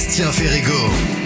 Bastien Ferrigo.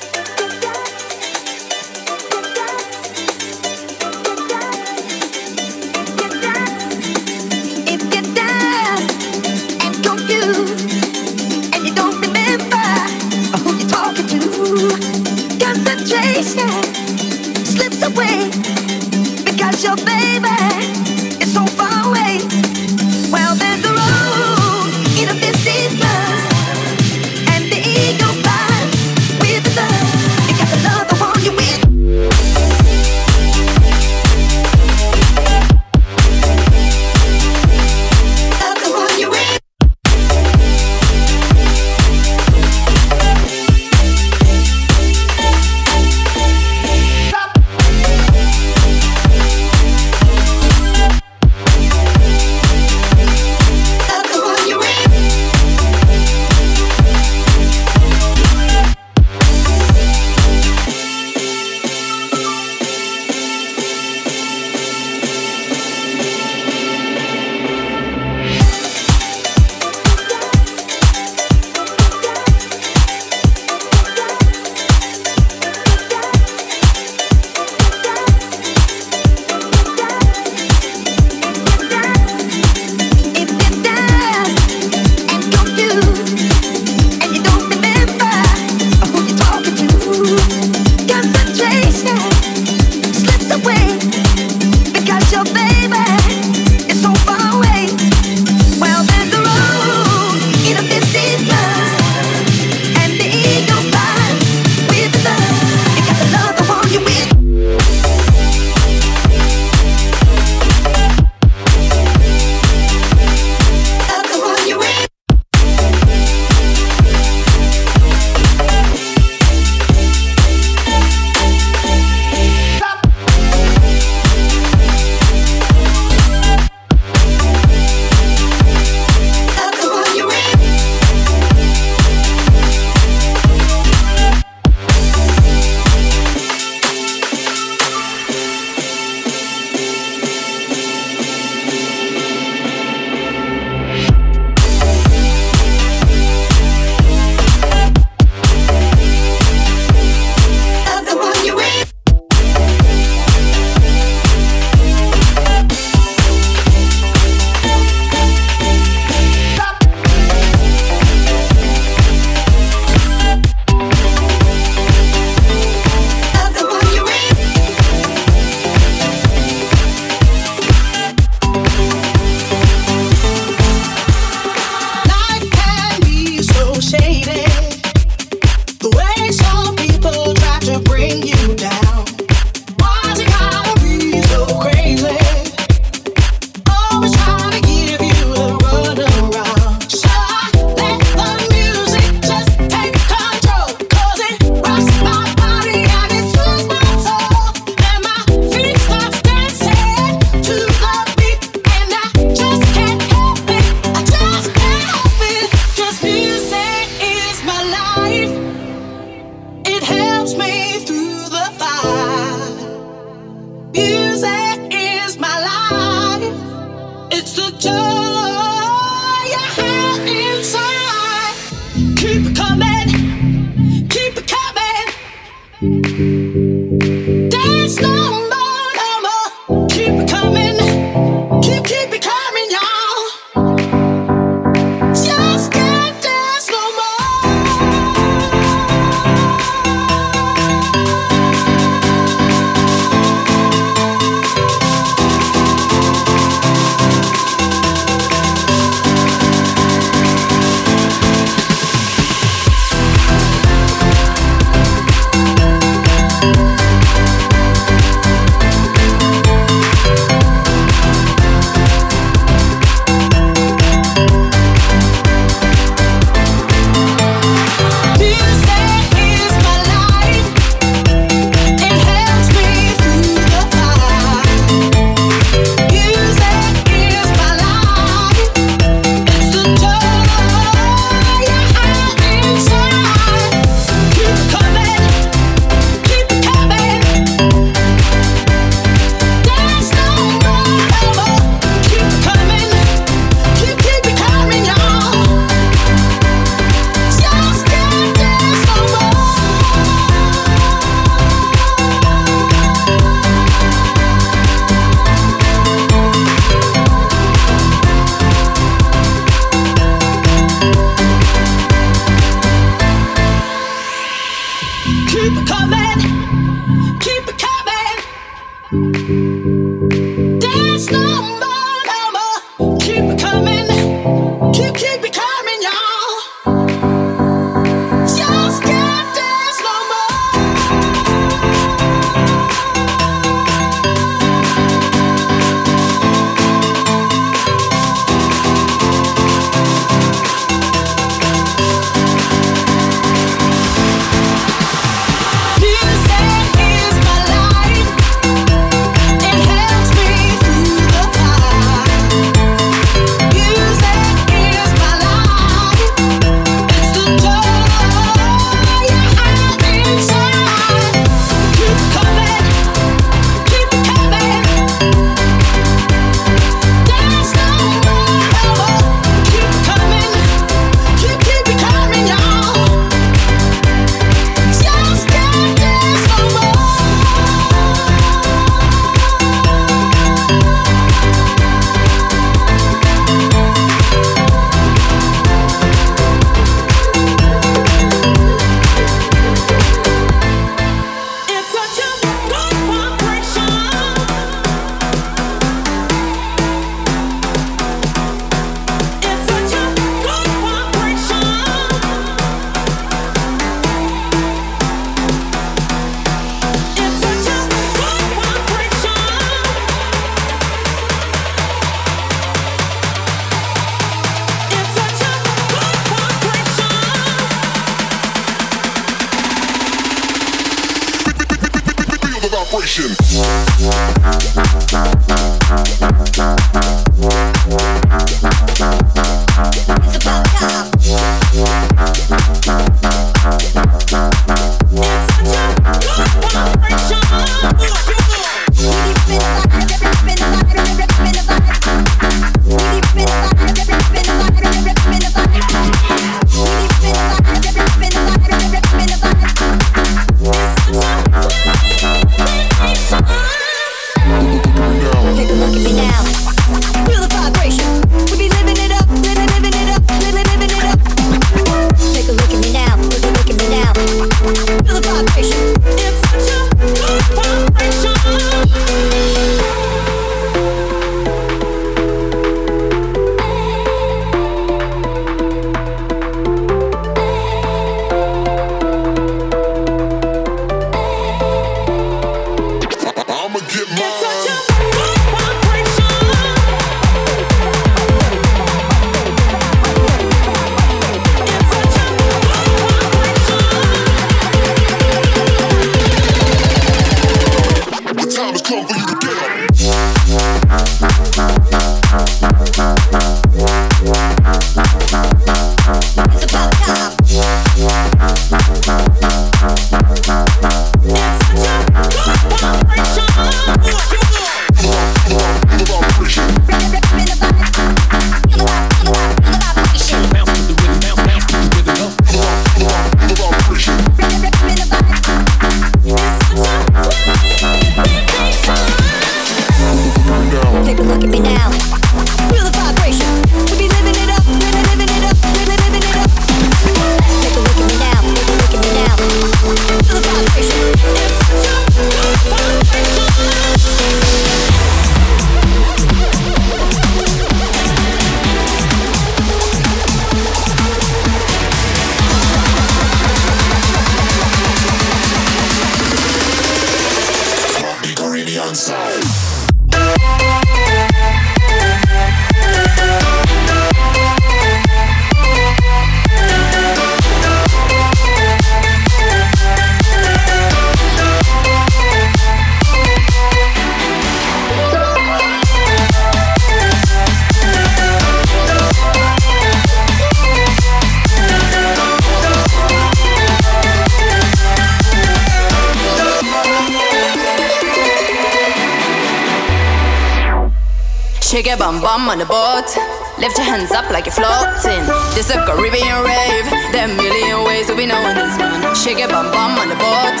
Bum bum on the boat. Lift your hands up like you're floating. This a Caribbean rave. There are a million ways to be knowing this man. Shake your bum bum on the boat.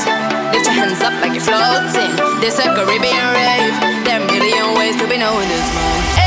Lift your hands up like you're floating. This a Caribbean rave. There are a million ways to be knowing this man.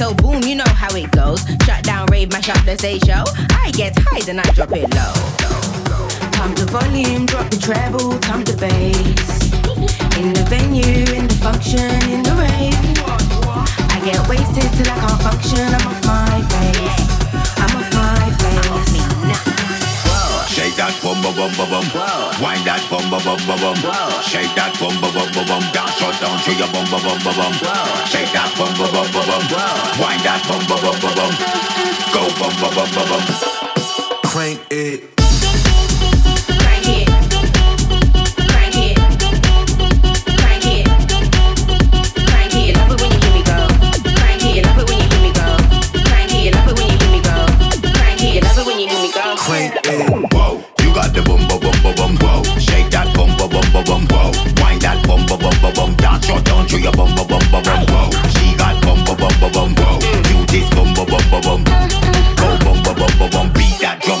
So boom, you know how it goes. Shut down, rave, mash up the stage show. I get high, then I drop it low. Pump the volume, drop the treble, pump the bass. In the venue, in the function, in the rave. I get wasted till I can't function. I'm off my face. That bum bum bum bum bum. Wind that bum bum bum bum bum. Shake that bum bum bum bum bum. Dance or down to your bum bum bum bum bum. Shake that bum bum bum bum bum. Wind that bum bum bum bum bum. Go bum bum bum bum bum. Crank it.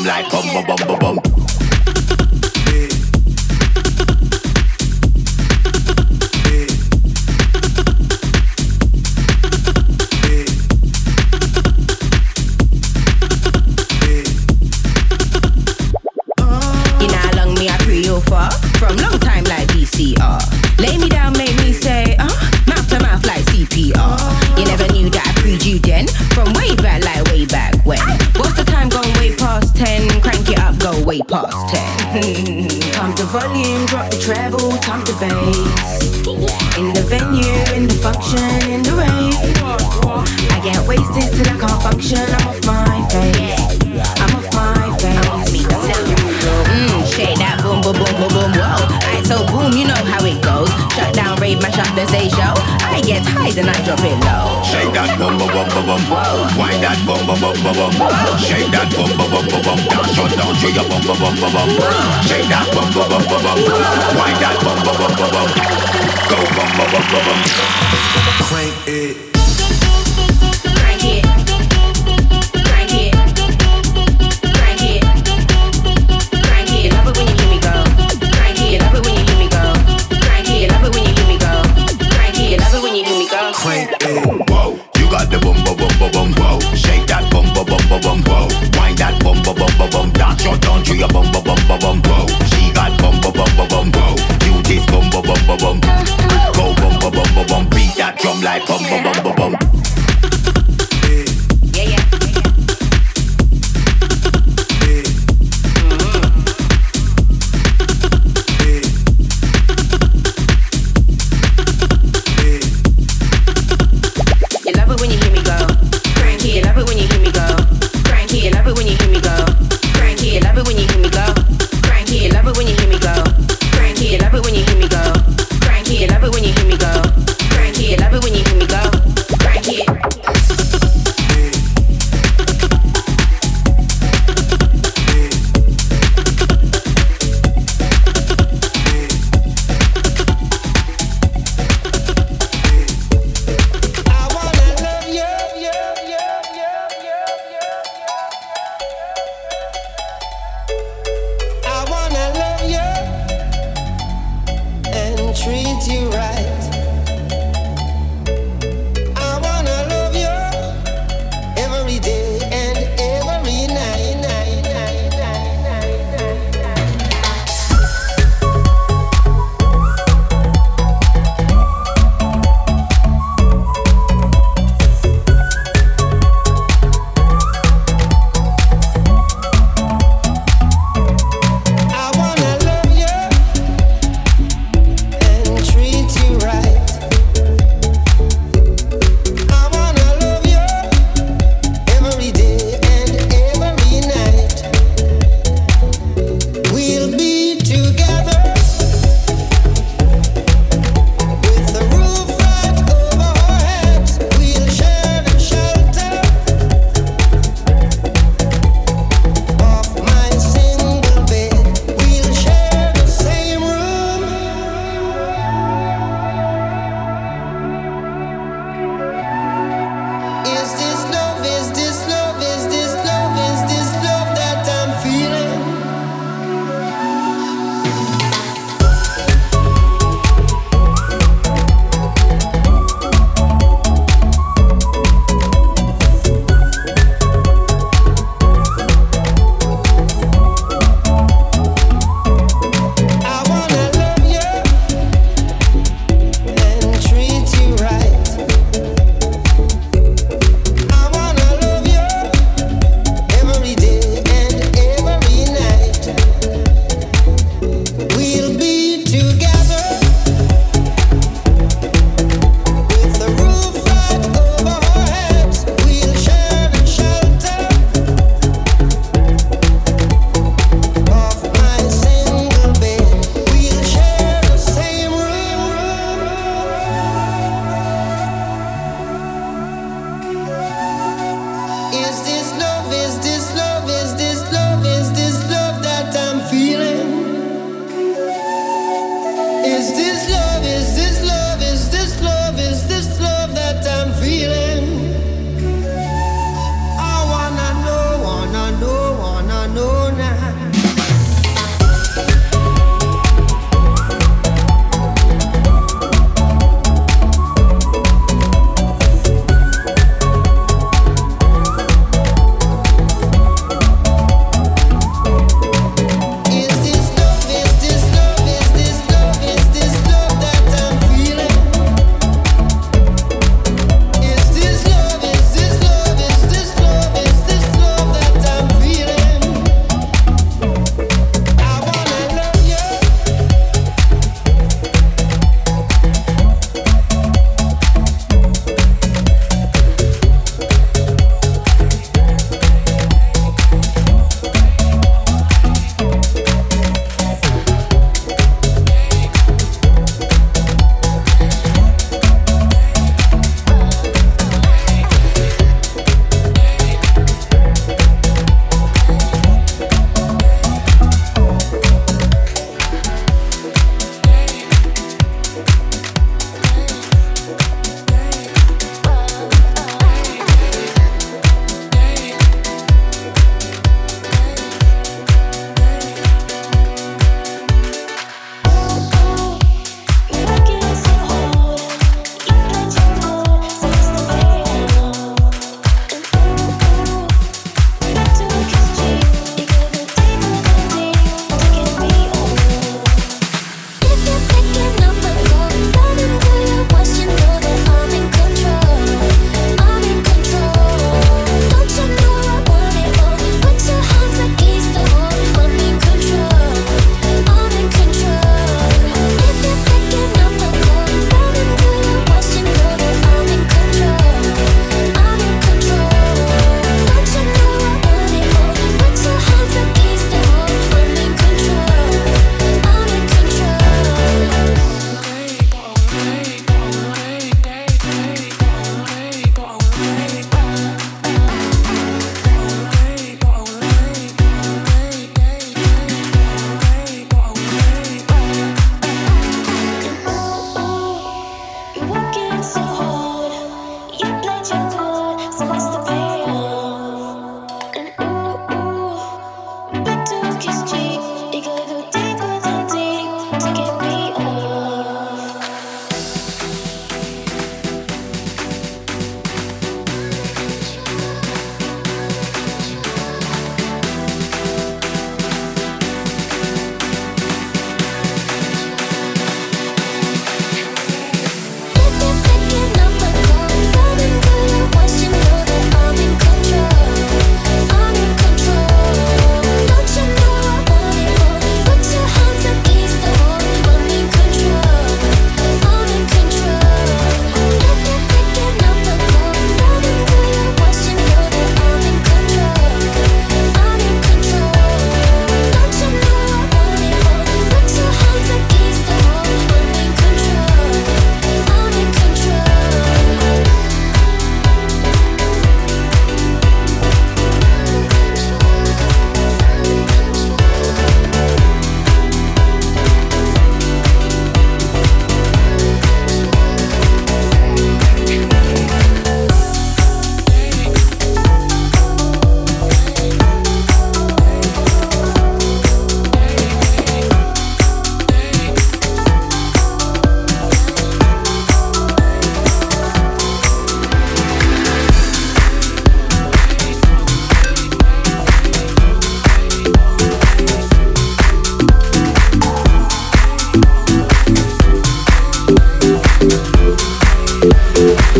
Like bum bum bum bum bum. Drop it low. Shake that bum bum bum bum bum. Wind that bum bum bum bum bum. Shake that bum bum bum bum bum. Dance or down to your bum bum bum bum bum. Shake that bum bum bum bum bum. Wind that bum bum bum bum bum. Go bum bum bum bum bum. Crank it. Your your bum bum bum bum bum. She got bum bum bum bum bum. Whoa, you this bum bum bum bum bum. Go bum bum bum bum bum. Beat that drum like bum bum bum bum bum.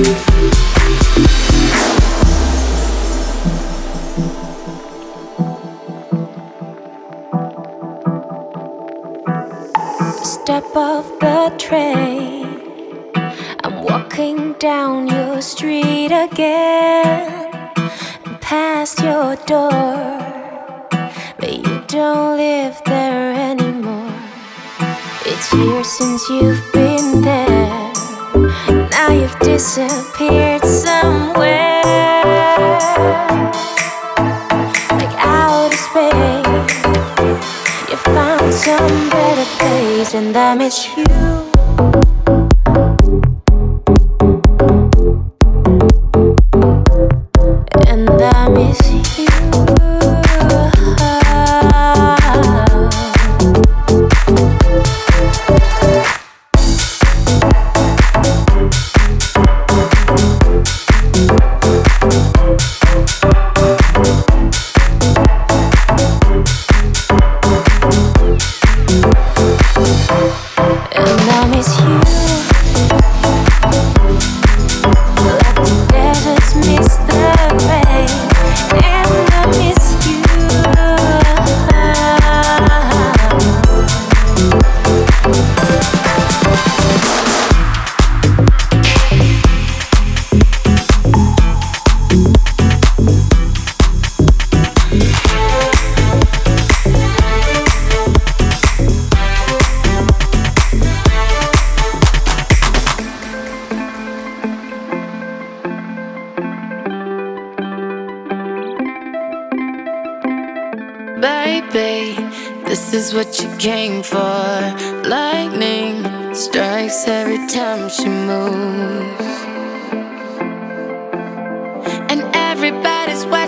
Step off the train. I'm walking down your street again, past your door, but you don't live there anymore. It's years since you've been there. Disappeared somewhere, like outer space. You found some better place, and I miss you.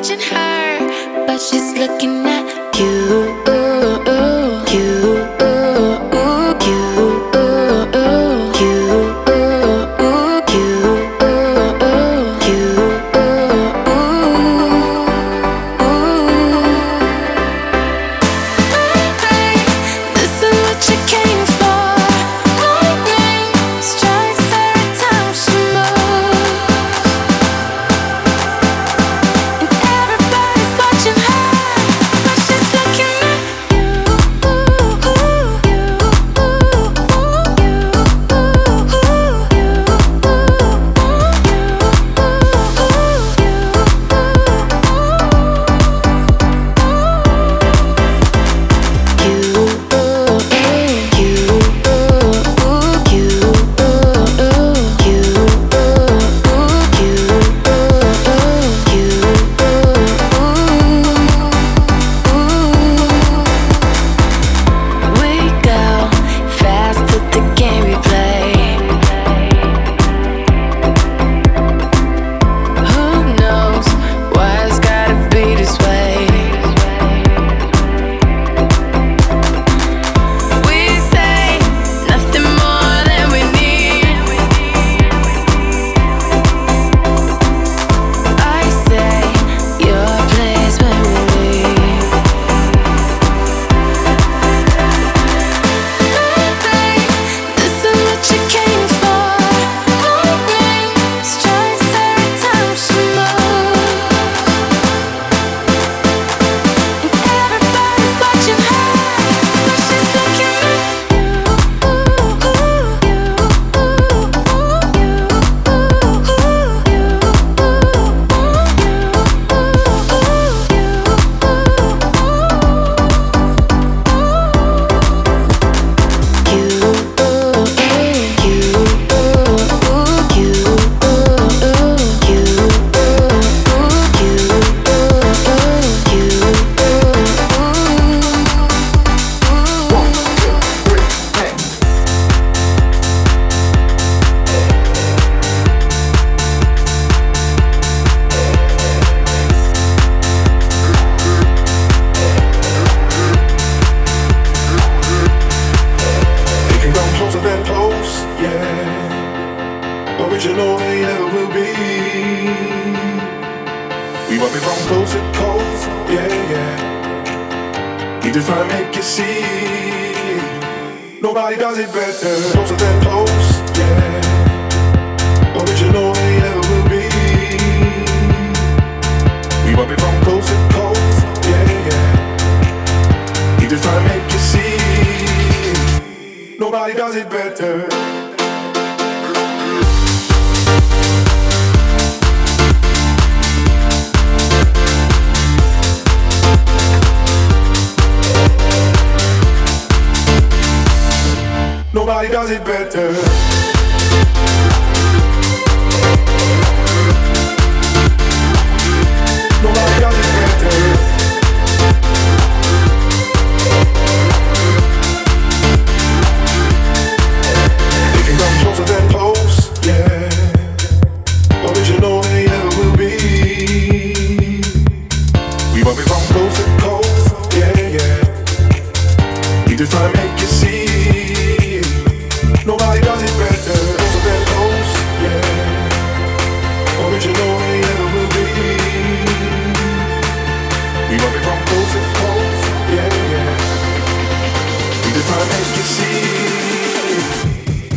watching her, but she's looking at you.